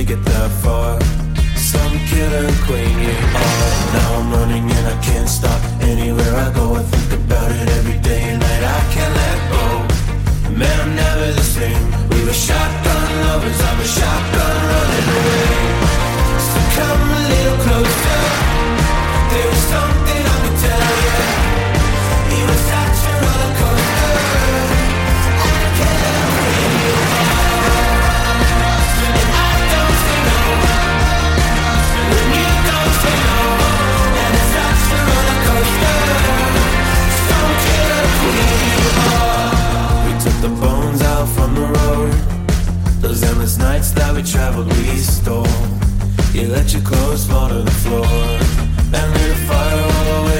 to get that far. Some killer queen you are. Now I'm running and I can't stop. Anywhere I go, I think about it every day and night. I can't we traveled, we stole. You let your clothes fall to the floor and lit a fire all the way.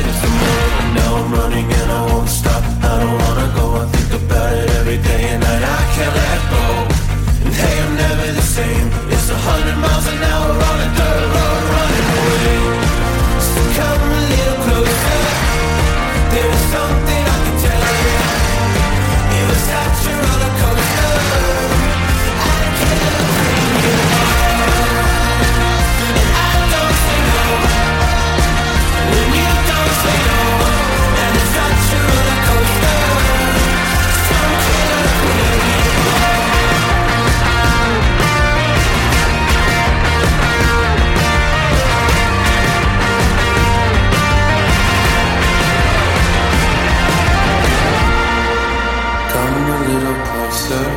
closer,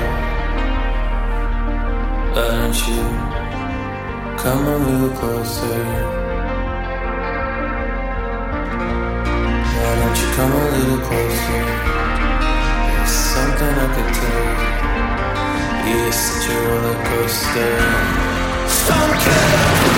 don't you? Come a little closer. Why don't you come a little closer? There's something I could tell you. You're such a roller coaster. Don't.